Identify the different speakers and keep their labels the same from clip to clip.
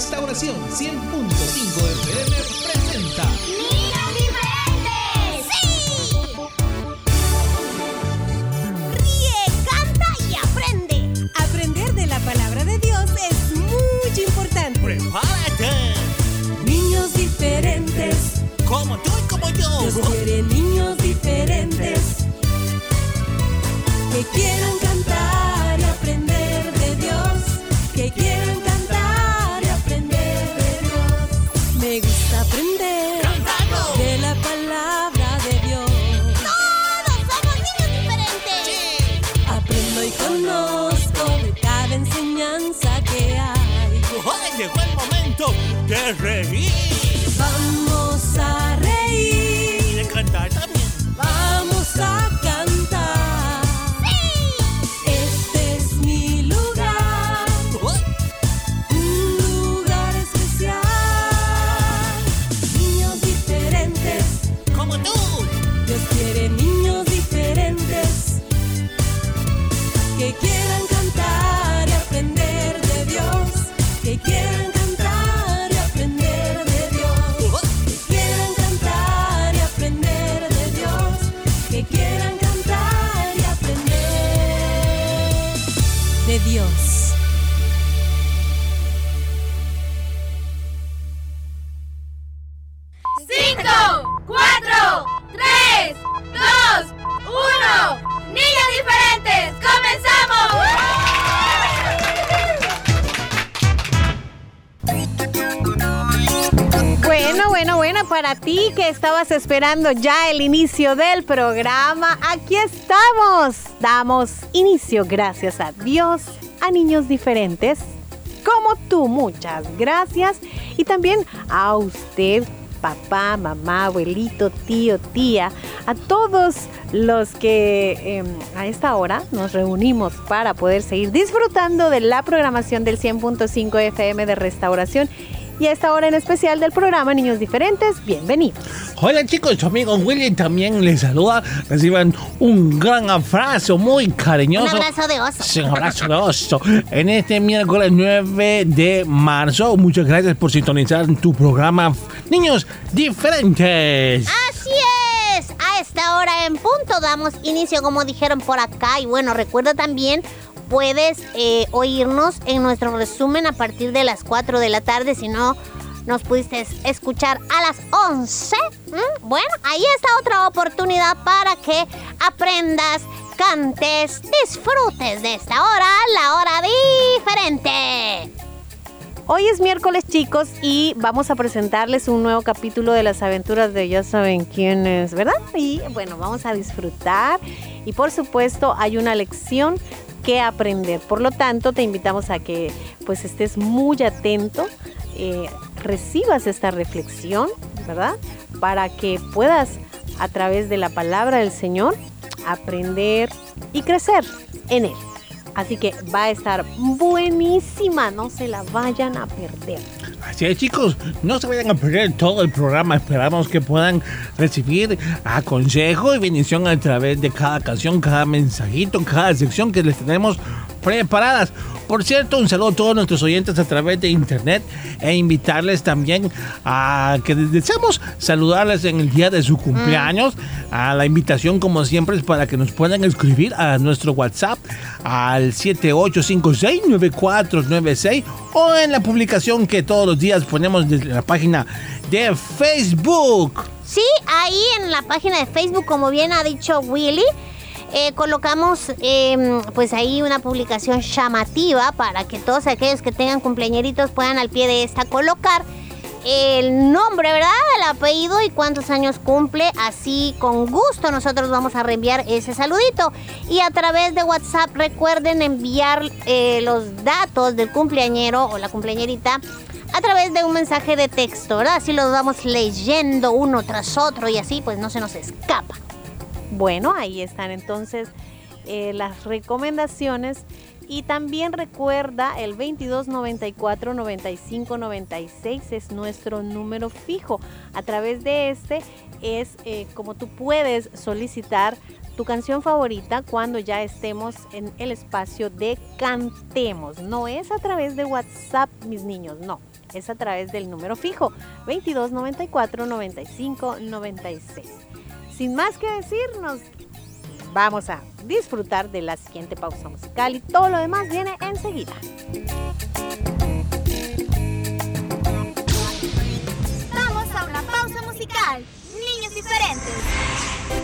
Speaker 1: Restauración 100.5 FM presenta
Speaker 2: ¡Niños diferentes! ¡Sí! Ríe, canta y aprende.
Speaker 3: Aprender de la palabra de Dios es muy importante.
Speaker 4: ¡Prepárate!
Speaker 3: Niños diferentes.
Speaker 4: Como tú y como yo.
Speaker 3: Dios quiere niños diferentes. Que quieran
Speaker 4: reír!
Speaker 5: Esperando ya el inicio del programa, aquí estamos. Damos inicio, gracias a Dios, a niños diferentes como tú. Muchas gracias. Y también a usted, papá, mamá, abuelito, tío, tía, a todos los que em, a esta hora nos reunimos para poder seguir disfrutando de la programación del 100.5 FM de Restauración y a esta hora en especial del programa Niños Diferentes, bienvenidos.
Speaker 4: Hola chicos, su amigo Willy también les saluda. Reciban un gran abrazo muy
Speaker 2: Un
Speaker 4: cariñoso.
Speaker 2: abrazo de oso.
Speaker 4: Sí, un abrazo de oso. En este miércoles 9 de marzo, muchas gracias por sintonizar tu programa Niños Diferentes.
Speaker 2: Así es. A esta hora en punto damos inicio, como dijeron por acá. Y bueno, recuerda también, puedes eh, oírnos en nuestro resumen a partir de las 4 de la tarde. Si no nos pudiste escuchar a las 11. ¿m? Bueno, ahí está otra oportunidad para que aprendas, cantes, disfrutes de esta hora, la hora diferente.
Speaker 5: Hoy es miércoles chicos y vamos a presentarles un nuevo capítulo de las aventuras de ya saben quién es, ¿verdad? Y bueno, vamos a disfrutar y por supuesto hay una lección que aprender. Por lo tanto, te invitamos a que pues estés muy atento, eh, recibas esta reflexión, ¿verdad? Para que puedas a través de la palabra del Señor aprender y crecer en Él. Así que va a estar buenísima, no se la vayan a perder.
Speaker 4: Así es, chicos, no se vayan a perder todo el programa. Esperamos que puedan recibir a consejo y bendición a través de cada canción, cada mensajito, cada sección que les tenemos preparadas. Por cierto, un saludo a todos nuestros oyentes a través de internet e invitarles también a que deseamos saludarles en el día de su cumpleaños. A la invitación, como siempre, es para que nos puedan escribir a nuestro WhatsApp al 78569496 o en la publicación que todos los días ponemos desde la página de Facebook.
Speaker 2: Sí, ahí en la página de Facebook, como bien ha dicho Willy, eh, colocamos eh, pues ahí una publicación llamativa para que todos aquellos que tengan cumpleañeritos puedan al pie de esta colocar el nombre, ¿verdad? El apellido y cuántos años cumple. Así con gusto nosotros vamos a reenviar ese saludito. Y a través de WhatsApp recuerden enviar eh, los datos del cumpleañero o la cumpleañerita a través de un mensaje de texto, ¿verdad? Así los vamos leyendo uno tras otro y así pues no se nos escapa.
Speaker 5: Bueno, ahí están entonces eh, las recomendaciones Y también recuerda el 2294 9596 es nuestro número fijo. A través de este es eh, como tú puedes solicitar tu canción favorita cuando ya estemos en el espacio de Cantemos. No es a través de WhatsApp, mis niños, no. Es a través del número fijo 2294 9596. Sin más que decirnos, vamos a disfrutar de la siguiente pausa musical y todo lo demás viene enseguida.
Speaker 6: Vamos a una pausa musical. Niños diferentes.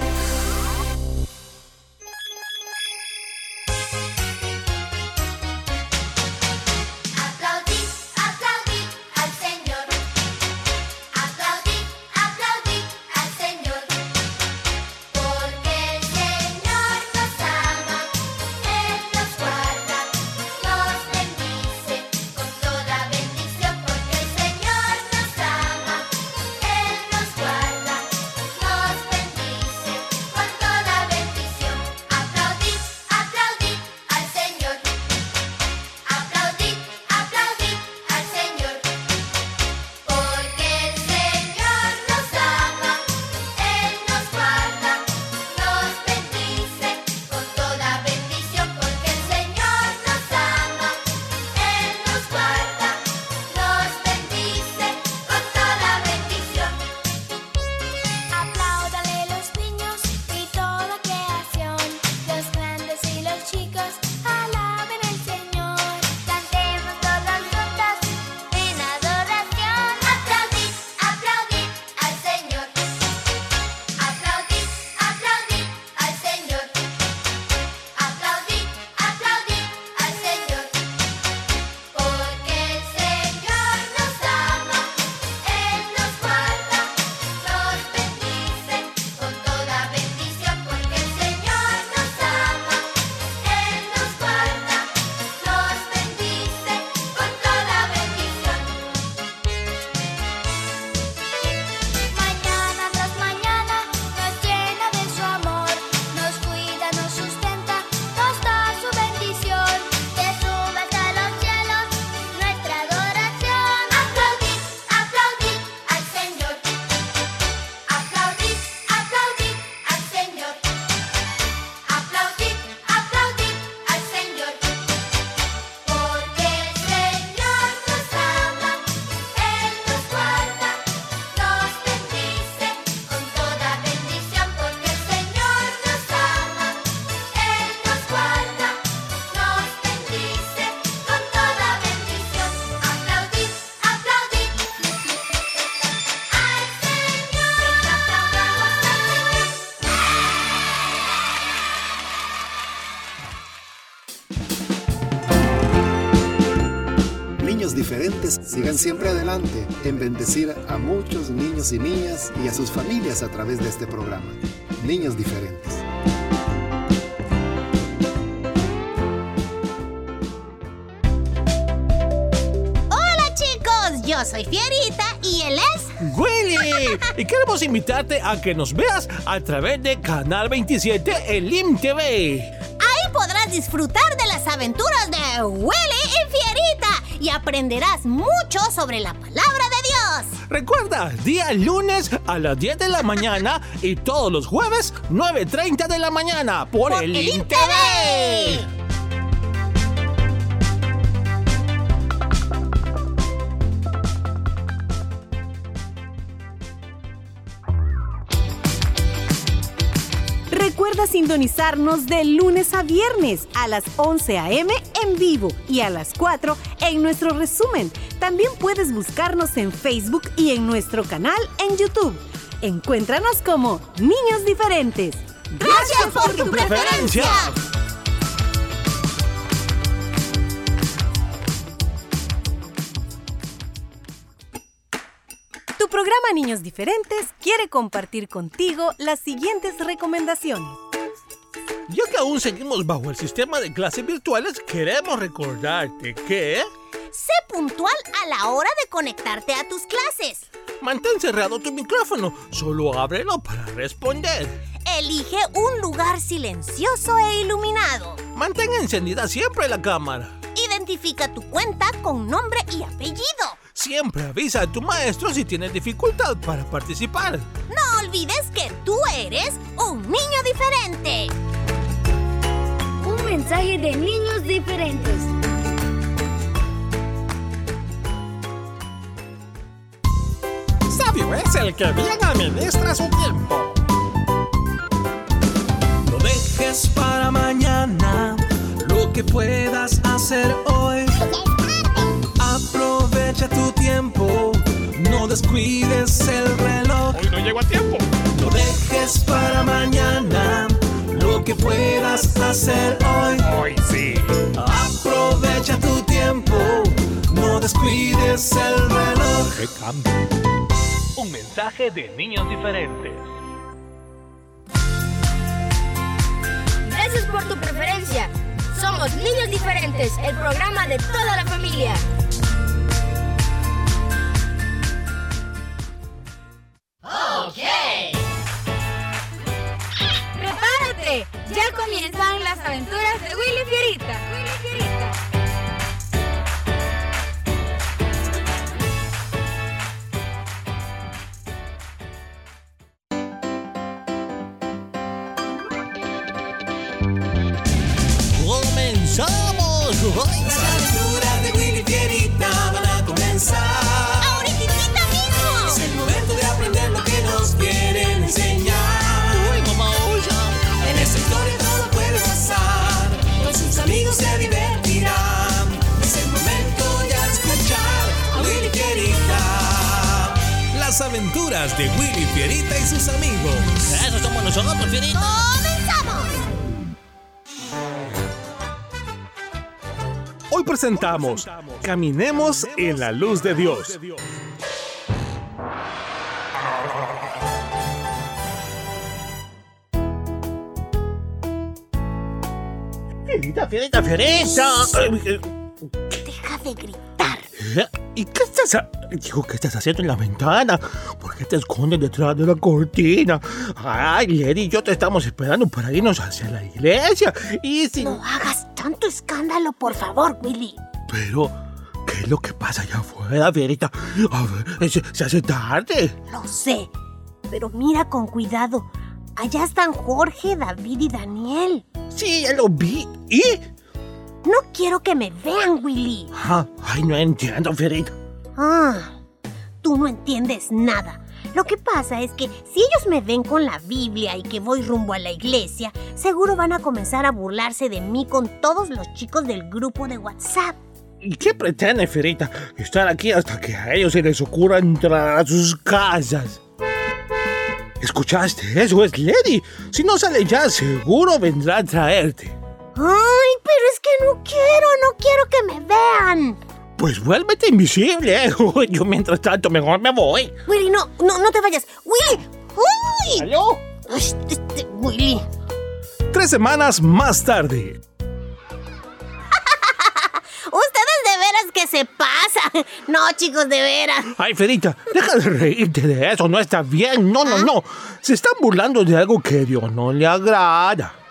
Speaker 6: Niños
Speaker 7: diferentes sigan siempre adelante en bendecir a muchos niños y niñas y a sus familias a través de este programa. Niños diferentes.
Speaker 2: Hola chicos, yo soy Fierita y él es...
Speaker 4: Willy, y queremos invitarte a que nos veas a través de Canal 27 en LIM TV.
Speaker 2: Ahí podrás disfrutar de las aventuras de Willy y aprenderás mucho sobre la palabra de Dios.
Speaker 4: Recuerda, día lunes a las 10 de la mañana y todos los jueves 9.30 de la mañana por,
Speaker 2: Por
Speaker 4: el
Speaker 2: el INTV.
Speaker 5: Recuerda sintonizarnos de lunes a viernes a las 11 a.m. en vivo y a las 4 en nuestro resumen. También puedes buscarnos en Facebook y en nuestro canal en YouTube. Encuéntranos como Niños Diferentes.
Speaker 2: Gracias por tu preferencia.
Speaker 5: Tu programa Niños Diferentes quiere compartir contigo las siguientes recomendaciones.
Speaker 4: Ya que aún seguimos bajo el sistema de clases virtuales, queremos recordarte que
Speaker 2: Sé puntual a la hora de conectarte a tus clases.
Speaker 4: mantén cerrado tu micrófono, solo ábrelo para responder.
Speaker 2: Elige un lugar silencioso e iluminado.
Speaker 4: Mantén encendida siempre la cámara.
Speaker 2: Identifica tu cuenta con nombre y apellido.
Speaker 4: Siempre avisa a tu maestro si tienes dificultad para participar.
Speaker 2: No olvides que tú eres un niño diferente.
Speaker 8: Mensaje de niños diferentes.
Speaker 9: Sabio es el que bien administra su tiempo.
Speaker 1: No dejes para mañana lo que puedas hacer hoy. Aprovecha tu tiempo, no descuides el reloj.
Speaker 9: Hoy no llego a tiempo.
Speaker 1: No dejes para mañana que puedas hacer hoy.
Speaker 9: Hoy sí.
Speaker 1: Aprovecha tu tiempo, no descuides el reloj.
Speaker 4: ¡Qué cambio!
Speaker 10: Un mensaje de niños diferentes.
Speaker 8: Gracias por tu preferencia. Somos Niños Diferentes, el programa de toda la familia. Ya comienzan las aventuras de Willy Fierita. Willy Fierita.
Speaker 1: De Willy Fierita
Speaker 10: y sus amigos.
Speaker 4: Eso somos nosotros, Fierita.
Speaker 2: ¡Comenzamos!
Speaker 10: Hoy presentamos Caminemos en la luz de Dios.
Speaker 4: Fierita, Fierita, Fierita.
Speaker 2: Deja de gritar.
Speaker 4: ¿Y qué estás, digo, qué estás haciendo en la ventana? ¿Por qué te escondes detrás de la cortina? Ay, Lady y yo te estamos esperando para irnos hacia la iglesia. Y si...
Speaker 2: No hagas tanto escándalo, por favor, Willy.
Speaker 4: Pero, ¿qué es lo que pasa allá afuera, Fierita? A ver, se, se hace tarde.
Speaker 2: Lo sé, pero mira con cuidado. Allá están Jorge, David y Daniel.
Speaker 4: Sí, ya lo vi. ¿Y?
Speaker 2: No quiero que me vean, Willy.
Speaker 4: Ah, ay, no entiendo, Fierita.
Speaker 2: Ah, tú no entiendes nada. Lo que pasa es que si ellos me ven con la Biblia y que voy rumbo a la iglesia, seguro van a comenzar a burlarse de mí con todos los chicos del grupo de WhatsApp.
Speaker 4: ¿Y qué pretende, Fierita? Estar aquí hasta que a ellos se les ocurra entrar a sus casas. ¿Escuchaste? Eso es Lady. Si no sale ya, seguro vendrá a traerte.
Speaker 2: Ay, no quiero, no quiero que me vean.
Speaker 4: Pues vuélvete invisible. Yo mientras tanto mejor me voy.
Speaker 2: Willy, no, no, no te vayas. Willy, uy.
Speaker 4: ¿Aló?
Speaker 2: Ay, este, Willy.
Speaker 10: Tres semanas más tarde.
Speaker 2: Ustedes de veras que se pasan. No, chicos, de veras.
Speaker 4: Ay, Fierita, deja de reírte de eso. No está bien. No, no, no. Se están burlando de algo que a Dios no le agrada.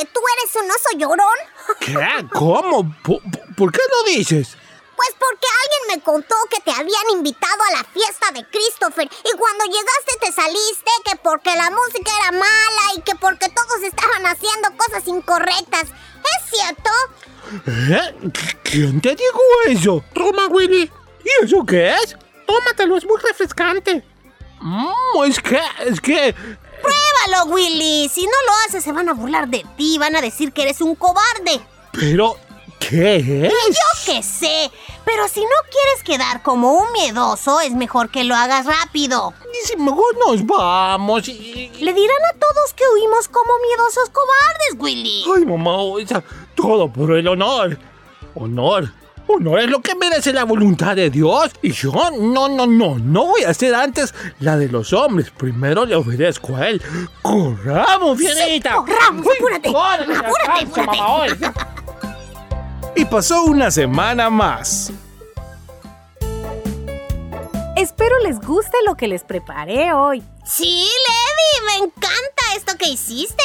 Speaker 6: Que tú eres un oso llorón?
Speaker 4: ¿Qué? ¿Cómo? ¿Por, qué lo dices?
Speaker 6: Pues porque alguien me contó que te habían invitado a la fiesta de Christopher y cuando llegaste te saliste que porque la música era mala y que porque todos estaban haciendo cosas incorrectas. ¿Es cierto?
Speaker 4: ¿Eh? ¿Qui- ¿Quién te dijo eso? Toma, Willy. ¿Y eso qué es? Tómatelo, es muy refrescante. Mm, es que, es que...
Speaker 2: Pruébalo, Willy. Si no lo haces, se van a burlar de ti. Van a decir que eres un cobarde.
Speaker 4: Pero, ¿qué es?
Speaker 2: Yo qué sé. Pero si no quieres quedar como un miedoso, es mejor que lo hagas rápido.
Speaker 4: Y si mejor nos vamos y...
Speaker 2: Le dirán a todos que huimos como miedosos cobardes, Willy.
Speaker 4: Ay, mamá, o sea, todo por el honor. Honor. Honor es lo que merece la voluntad de Dios. Y yo, no, no, no, no voy a hacer antes la de los hombres. Primero le obedezco a él. ¡Corramos, Fierita!
Speaker 2: corramos,
Speaker 4: Uy,
Speaker 2: apúrate, apúrate, apúrate.
Speaker 4: mamá, oye.
Speaker 10: Y pasó una semana más.
Speaker 5: Espero les guste lo que les preparé hoy.
Speaker 2: Sí, encanta esto que hiciste.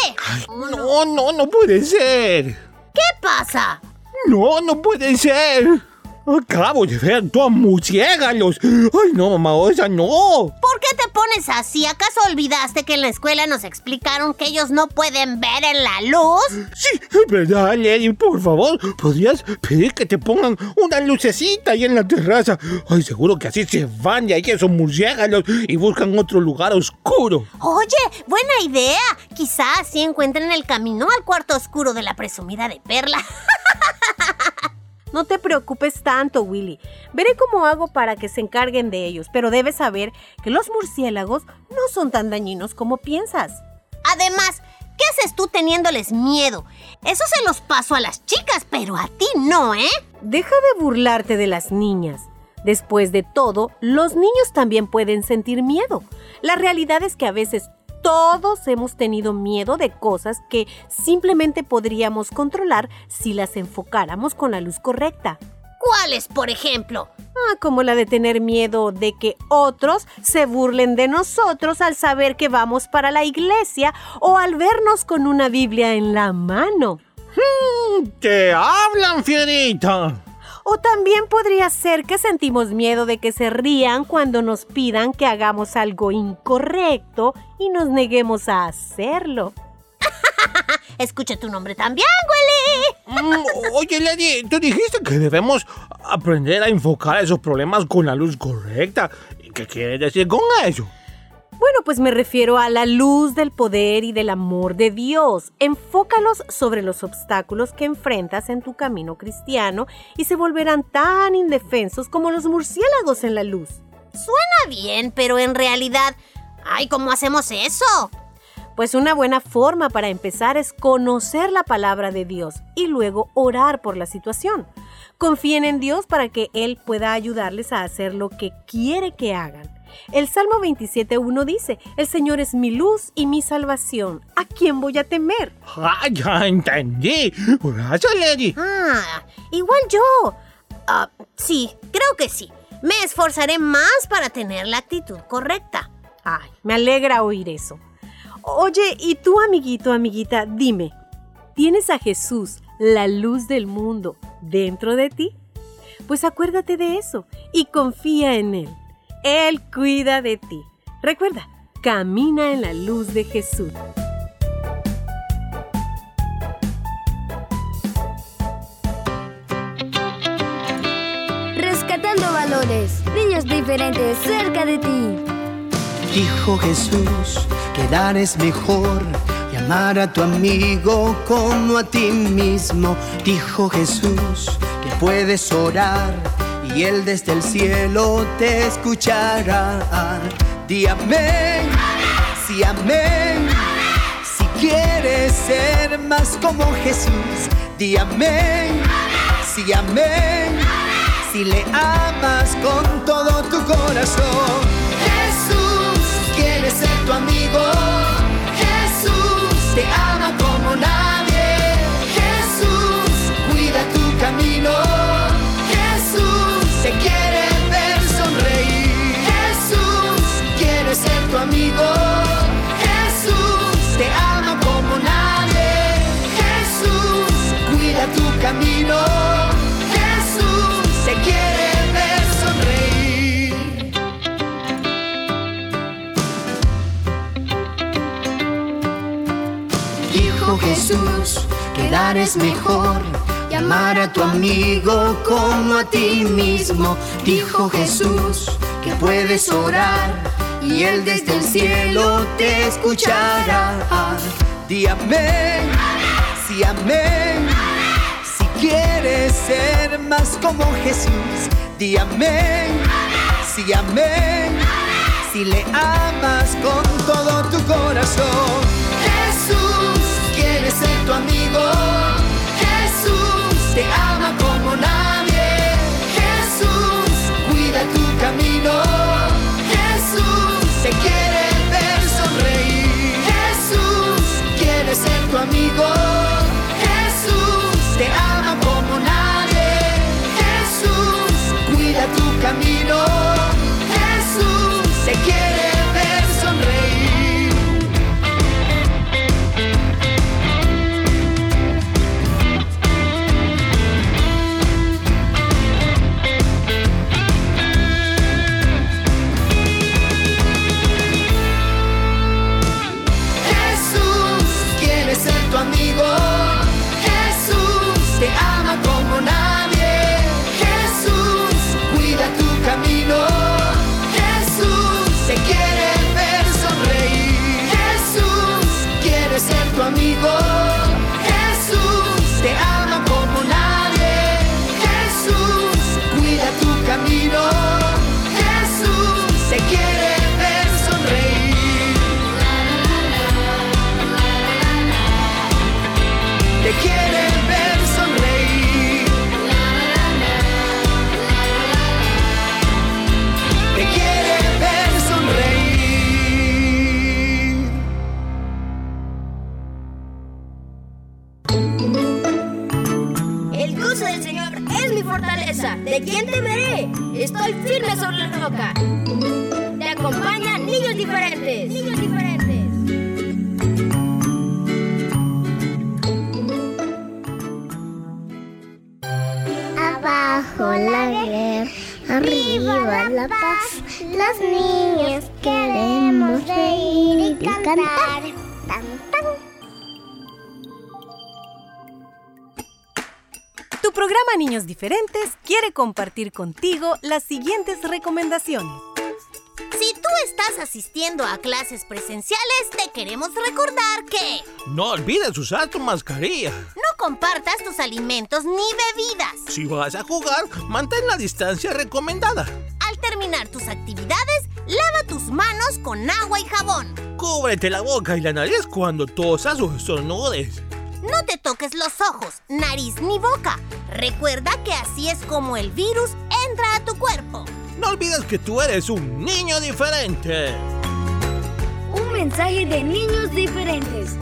Speaker 4: No, no, no puede ser.
Speaker 2: ¿Qué pasa?
Speaker 4: No, no puede ser. Acabo de ver dos murciélagos. Ay, no, mamá, o sea, no.
Speaker 2: ¿Por qué te pones así? ¿Acaso olvidaste que en la escuela nos explicaron que ellos no pueden ver en la luz?
Speaker 4: Sí, es verdad, Lady, por favor, ¿podrías pedir que te pongan una lucecita ahí en la terraza? Ay, seguro que así se van de ahí esos murciélagos y buscan otro lugar oscuro.
Speaker 2: Oye, buena idea. Quizás así encuentren el camino al cuarto oscuro de la presumida de Perla.
Speaker 5: No te preocupes tanto, Willy. Veré cómo hago para que se encarguen de ellos, pero debes saber que los murciélagos no son tan dañinos como piensas.
Speaker 2: Además, ¿qué haces tú teniéndoles miedo? Eso se los paso a las chicas, pero a ti no, ¿eh?
Speaker 5: Deja de burlarte de las niñas. Después de todo, los niños también pueden sentir miedo. La realidad es que a veces todos hemos tenido miedo de cosas que simplemente podríamos controlar si las enfocáramos con la luz correcta.
Speaker 2: ¿Cuáles, por ejemplo?
Speaker 5: Ah, como la de tener miedo de que otros se burlen de nosotros al saber que vamos para la iglesia o al vernos con una Biblia en la mano.
Speaker 4: ¡Te hablan, fierita!
Speaker 5: O también podría ser que sentimos miedo de que se rían cuando nos pidan que hagamos algo incorrecto y nos neguemos a hacerlo.
Speaker 2: Escucha tu nombre también, Willy.
Speaker 4: Mm, oye, Lady, tú dijiste que debemos aprender a enfocar esos problemas con la luz correcta. ¿Y ¿Qué quieres decir con eso?
Speaker 5: Bueno, pues me refiero a la luz del poder y del amor de Dios. Enfócalos sobre los obstáculos que enfrentas en tu camino cristiano y se volverán tan indefensos como los murciélagos en la luz.
Speaker 2: Suena bien, pero en realidad... Ay, ¿cómo hacemos eso?
Speaker 5: Pues una buena forma para empezar es conocer la palabra de Dios y luego orar por la situación. Confíen en Dios para que Él pueda ayudarles a hacer lo que quiere que hagan. El Salmo 27.1 dice, El Señor es mi luz y mi salvación. ¿A quién voy a temer?
Speaker 4: Ah, ya entendí. Gracias, Lady.
Speaker 2: Ah, igual yo. Ah, sí, creo que sí. Me esforzaré más para tener la actitud correcta.
Speaker 5: Ay, me alegra oír eso. Oye, y tú, amiguito, amiguita, dime, ¿tienes a Jesús, la luz del mundo, dentro de ti? Pues acuérdate de eso y confía en Él. Él cuida de ti. Recuerda, camina en la luz de Jesús.
Speaker 8: Rescatando valores, niños diferentes cerca de ti.
Speaker 1: Dijo Jesús que dar es mejor y amar a tu amigo como a ti mismo. Dijo Jesús que puedes orar y él desde el cielo te escuchará. Di amén, sí amén. Si quieres ser más como Jesús, di amén, sí amén. Si le amas con todo tu corazón. Jesús quiere ser tu amigo. Jesús que dar es mejor y amar a tu amigo como a ti mismo. Dijo Jesús que puedes orar y él desde el cielo te escuchará. Di amén, sí amén. Si quieres ser más como Jesús, di amén, sí amén. Si le amas con todo tu corazón. Tu amigo. Jesús te ama como nadie. Jesús cuida tu camino. Jesús te quiere ver sonreír. Jesús quiere ser tu amigo.
Speaker 6: Los niños queremos reír y cantar.
Speaker 5: Tu programa Niños Diferentes quiere compartir contigo las siguientes recomendaciones.
Speaker 2: Si tú estás asistiendo a clases presenciales, te queremos recordar que...
Speaker 4: No olvides usar tu mascarilla.
Speaker 2: No compartas tus alimentos ni bebidas.
Speaker 4: Si vas a jugar, mantén la distancia recomendada
Speaker 2: al terminar tus actividades, lava tus manos con agua y jabón.
Speaker 4: Cúbrete la boca y la nariz cuando tosas o estornudes.
Speaker 2: No te toques los ojos, nariz ni boca. Recuerda que así es como el virus entra a tu cuerpo.
Speaker 4: No olvides que tú eres un niño diferente.
Speaker 8: Un mensaje de niños diferentes.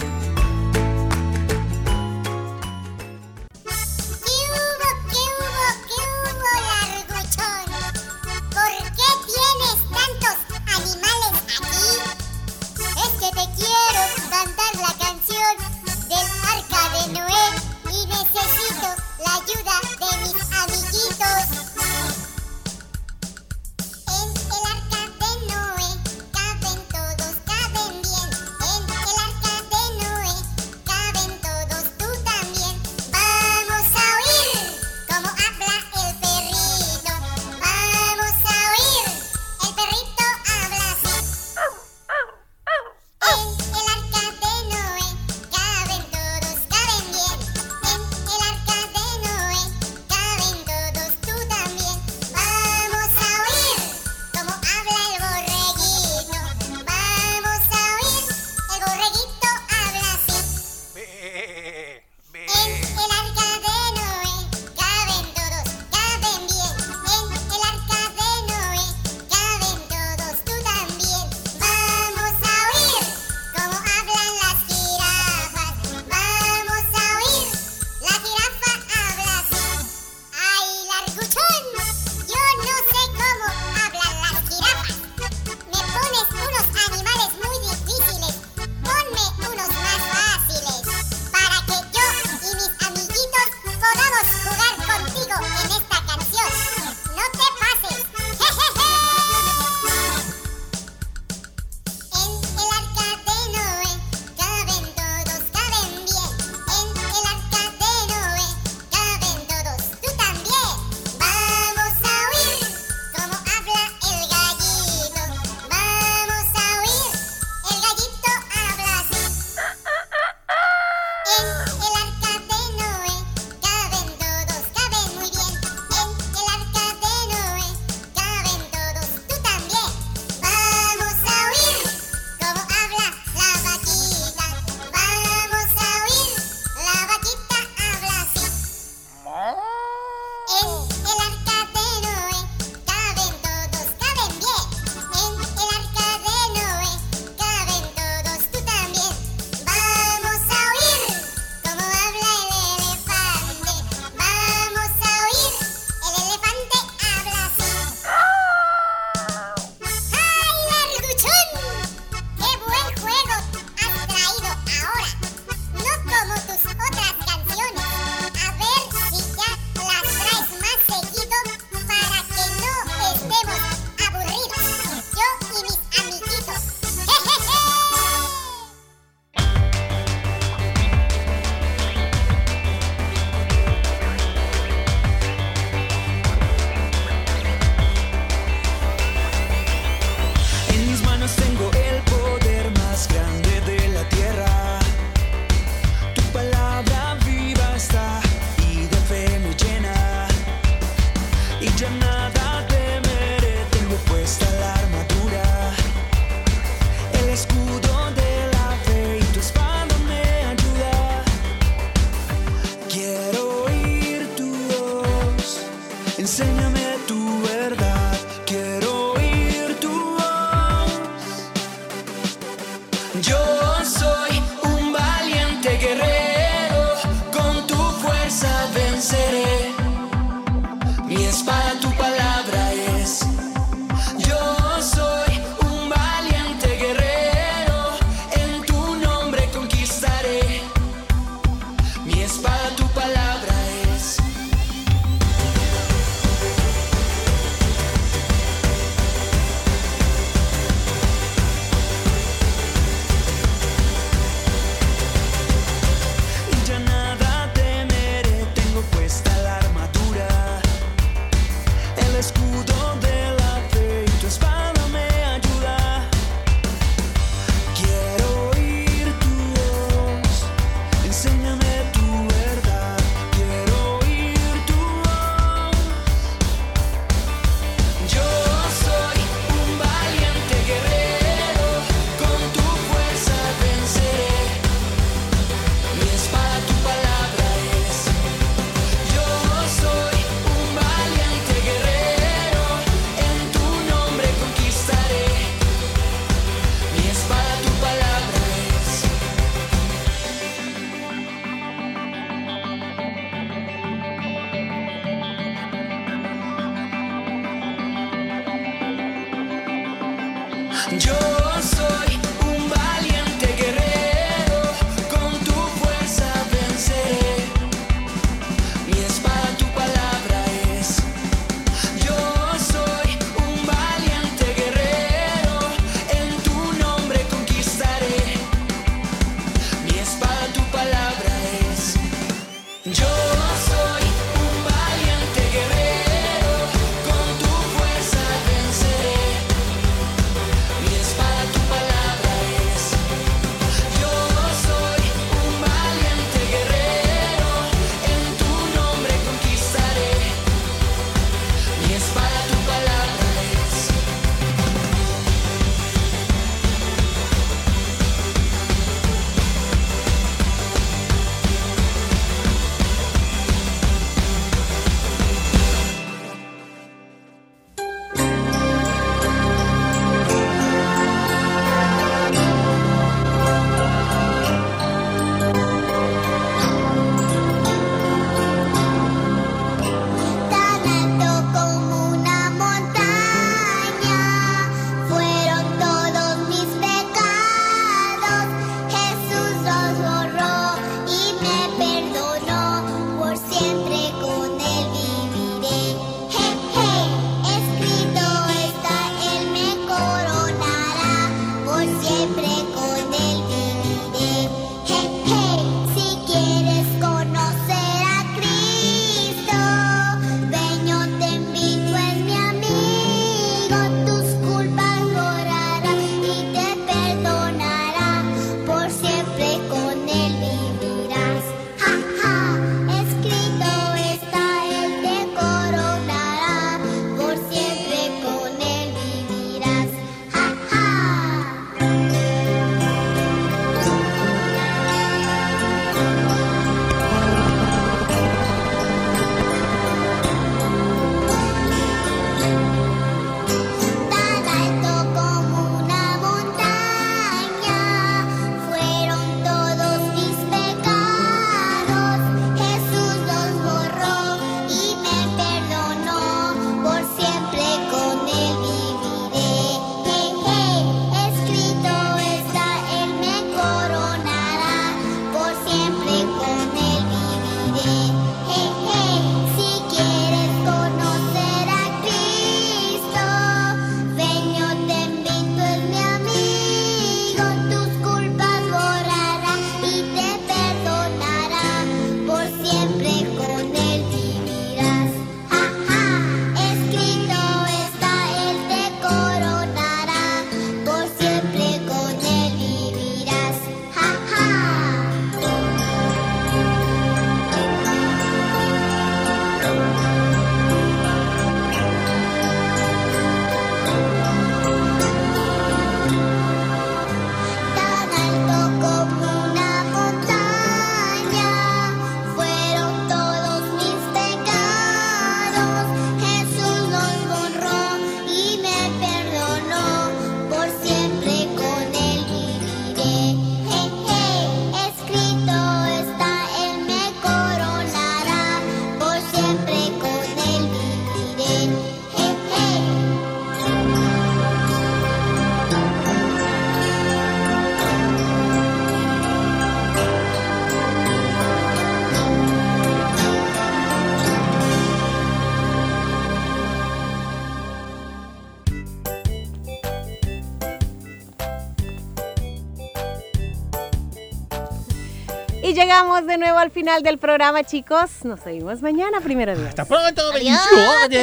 Speaker 5: llegamos de nuevo al final del programa, chicos. Nos seguimos mañana, primero Dios.
Speaker 2: Hasta pronto, bendiciones.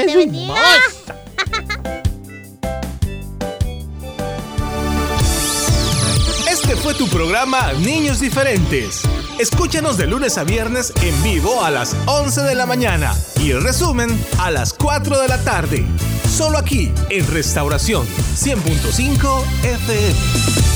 Speaker 4: Este fue tu programa Niños Diferentes. Escúchanos de lunes a viernes en vivo a las 11 de la mañana y el resumen a las 4 de la tarde. Solo aquí en Restauración 100.5 FM.